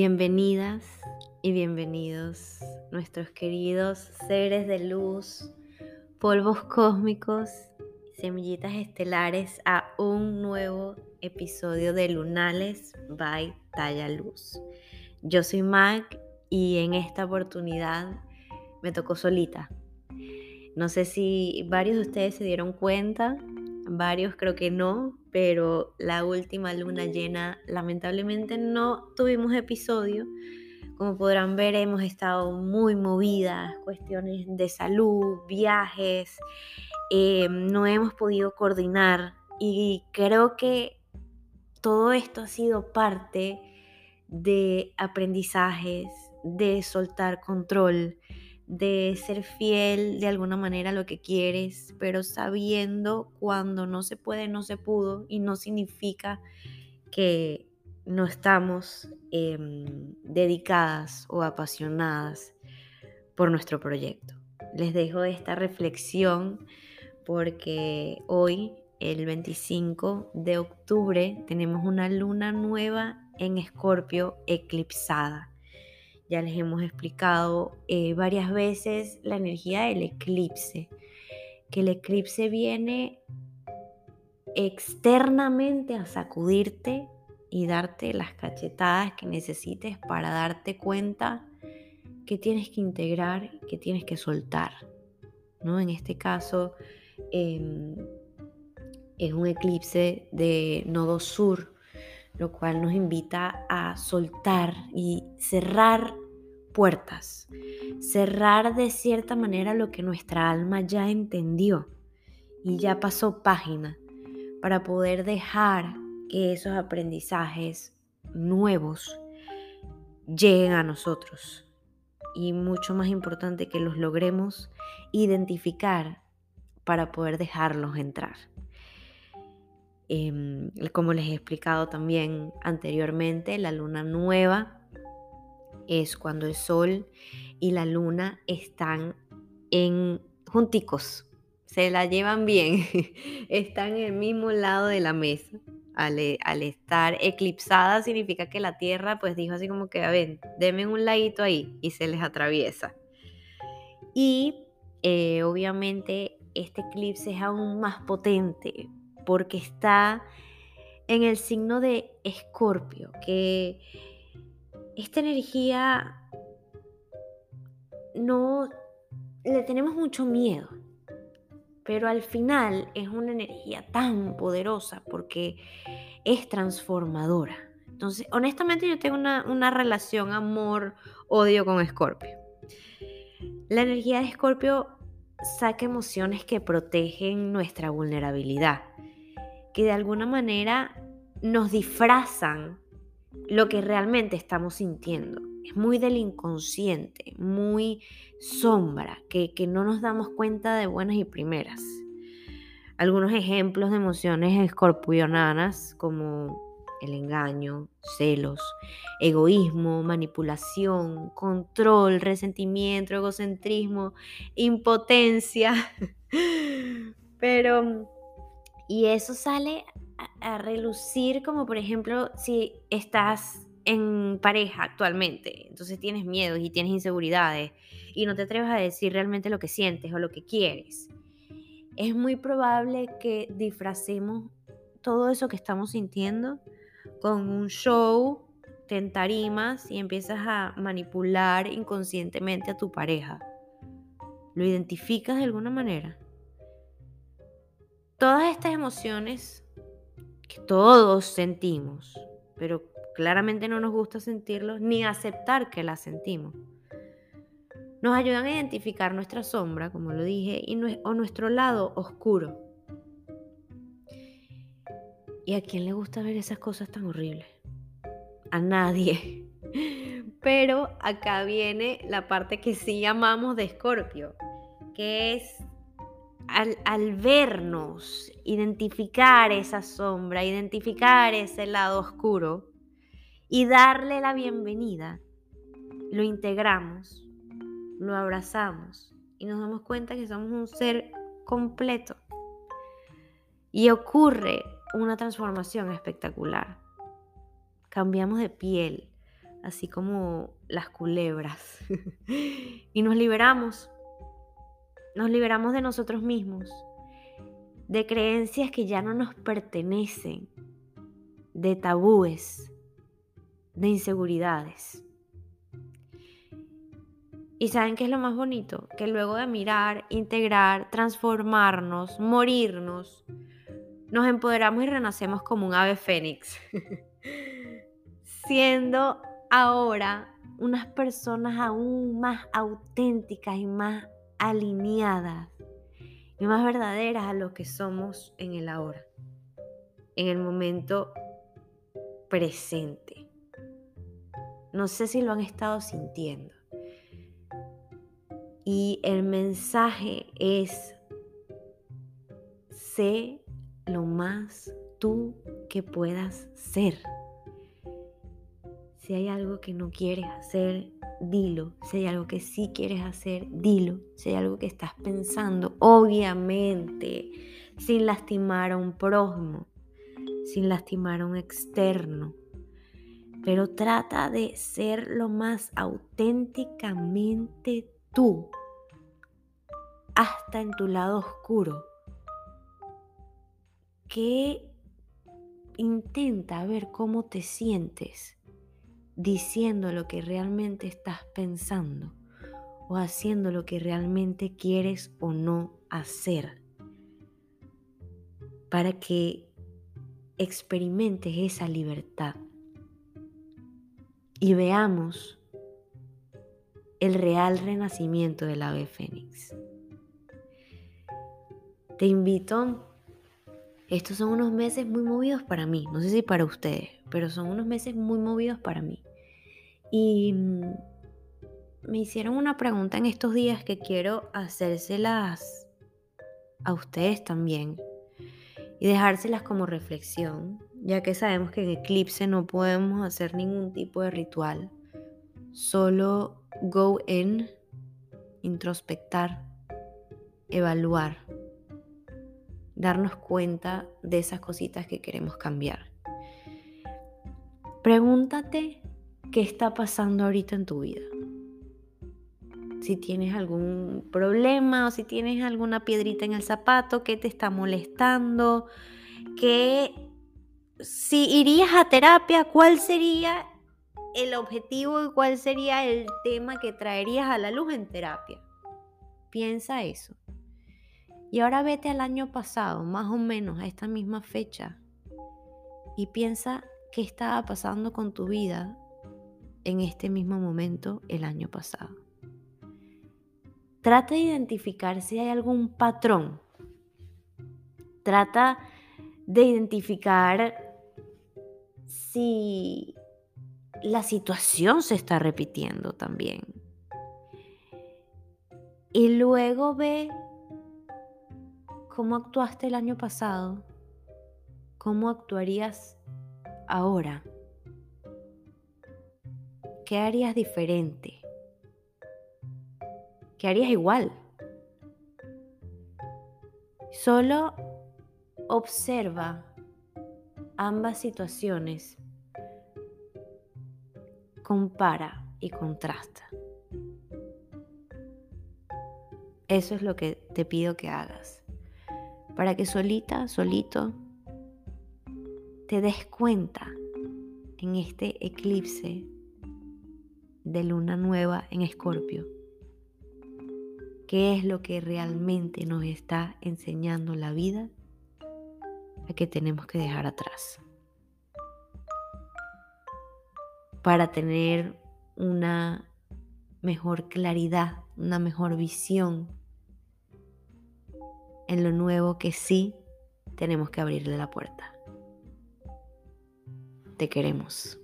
Bienvenidas y bienvenidos nuestros queridos seres de luz, polvos cósmicos, semillitas estelares a un nuevo episodio de Lunales by Talla Luz. Yo soy Mac y en esta oportunidad me tocó solita. No sé si varios de ustedes se dieron cuenta, varios creo que no, pero la última luna llena lamentablemente no tuvimos episodio. Como podrán ver, hemos estado muy movidas, cuestiones de salud, viajes, eh, no hemos podido coordinar y creo que todo esto ha sido parte de aprendizajes, de soltar control, de ser fiel de alguna manera a lo que quieres, pero sabiendo cuando no se puede, no se pudo y no significa que no estamos em, dedicadas o apasionadas por nuestro proyecto. Les dejo esta reflexión porque hoy, el 25 de octubre, tenemos una luna nueva en Escorpio eclipsada. Ya les hemos explicado eh, varias veces la energía del eclipse, que el eclipse viene externamente a sacudirte y darte las cachetadas que necesites para darte cuenta que tienes que integrar, que tienes que soltar. ¿no? En este caso em, es un eclipse de nodo sur, lo cual nos invita a soltar y cerrar puertas, cerrar de cierta manera lo que nuestra alma ya entendió y ya pasó página para poder dejar que esos aprendizajes nuevos lleguen a nosotros. Y mucho más importante que los logremos identificar para poder dejarlos entrar. Em, como les he explicado también anteriormente, la luna nueva es cuando el sol y la luna están en junticos, se la llevan bien, están en el mismo lado de la mesa. Al, al, estar eclipsada significa que la Tierra pues dijo así como que, a ver, denme un ladito ahí y se les atraviesa. Y eh, obviamente este eclipse es aún más potente porque está en el signo de Escorpio, que esta energía no le tenemos mucho miedo, pero al final es una energía tan poderosa porque es transformadora. Entonces, honestamente yo tengo una, una relación amor-odio con Escorpio. La energía de Escorpio saca emociones que protegen nuestra vulnerabilidad que de alguna manera nos disfrazan lo que realmente estamos sintiendo. Es muy del inconsciente, muy sombra, que, no nos damos cuenta de buenas y primeras. Algunos ejemplos de emociones escorpionanas como el engaño, celos, egoísmo, manipulación, control, resentimiento, egocentrismo, impotencia. Pero y eso sale a, relucir como por ejemplo si estás en pareja actualmente, entonces tienes miedos y tienes inseguridades y no te atreves a decir realmente lo que sientes o lo que quieres. Es muy probable que disfracemos todo eso que estamos sintiendo con un show, te entarimas y empiezas a manipular inconscientemente a tu pareja. ¿Lo identificas de alguna manera? Todas estas emociones que todos sentimos, pero claramente no nos gusta sentirlos ni aceptar que las sentimos, nos ayudan a identificar nuestra sombra, como lo dije, y o nuestro lado oscuro. ¿Y a quién le gusta ver esas cosas tan horribles? A nadie. Pero acá viene la parte que sí llamamos de Escorpio, que es al, vernos, identificar esa sombra, identificar ese lado oscuro y darle la bienvenida, lo integramos, lo abrazamos y nos damos cuenta que somos un ser completo. Y ocurre una transformación espectacular. Cambiamos de piel, así como las culebras. y nos liberamos. Nos liberamos de nosotros mismos, de creencias que ya no nos pertenecen, de tabúes, de inseguridades. ¿Y saben qué es lo más bonito? Que luego de mirar, integrar, transformarnos, morirnos, nos empoderamos y renacemos como un ave fénix, siendo ahora unas personas aún más auténticas y más alineadas y más verdaderas a lo que somos en el ahora, en el momento presente. No sé si lo han estado sintiendo. Y el mensaje es, sé lo más tú que puedas ser. Si hay algo que no quieres hacer, dilo. Si hay algo que sí quieres hacer, dilo. Si hay algo que estás pensando, obviamente, sin lastimar a un prójimo, sin lastimar a un externo. Pero trata de ser lo más auténticamente tú hasta en tu lado oscuro. Que intenta ver cómo te sientes diciendo lo que realmente estás pensando o haciendo lo que realmente quieres o no hacer para que experimentes esa libertad y veamos el real renacimiento del ave fénix. Te invito, estos son unos meses muy movidos para mí, no sé si para ustedes, pero son unos meses muy movidos para mí. Y mm, me hicieron una pregunta en estos días que quiero hacérselas a ustedes también y dejárselas como reflexión, ya que sabemos que en eclipse no podemos hacer ningún tipo de ritual, solo go in, introspectar, evaluar darnos cuenta de esas cositas que queremos cambiar. Pregúntate qué está pasando ahorita en tu vida. Si tienes algún problema o si tienes alguna piedrita en el zapato, qué te está molestando, qué si irías a terapia, ¿cuál sería el objetivo y cuál sería el tema que traerías a la luz en terapia? Piensa eso. Y ahora vete al año pasado, más o menos a esta misma fecha, y piensa qué estaba pasando con tu vida en este mismo momento el año pasado. Trata de identificar si hay algún patrón. Trata de identificar si la situación se está repitiendo también. Y luego ve cómo actuaste el año pasado, cómo actuarías ahora. ¿Qué harías diferente? ¿Qué harías igual? Solo observa ambas situaciones, compara y contrasta. Eso es lo que te pido que hagas para que solita, solito, te des cuenta en este eclipse de luna nueva en Escorpio qué es lo que realmente nos está enseñando la vida a que tenemos que dejar atrás para tener una mejor claridad, una mejor visión en lo nuevo que sí tenemos que abrirle la puerta. Te queremos.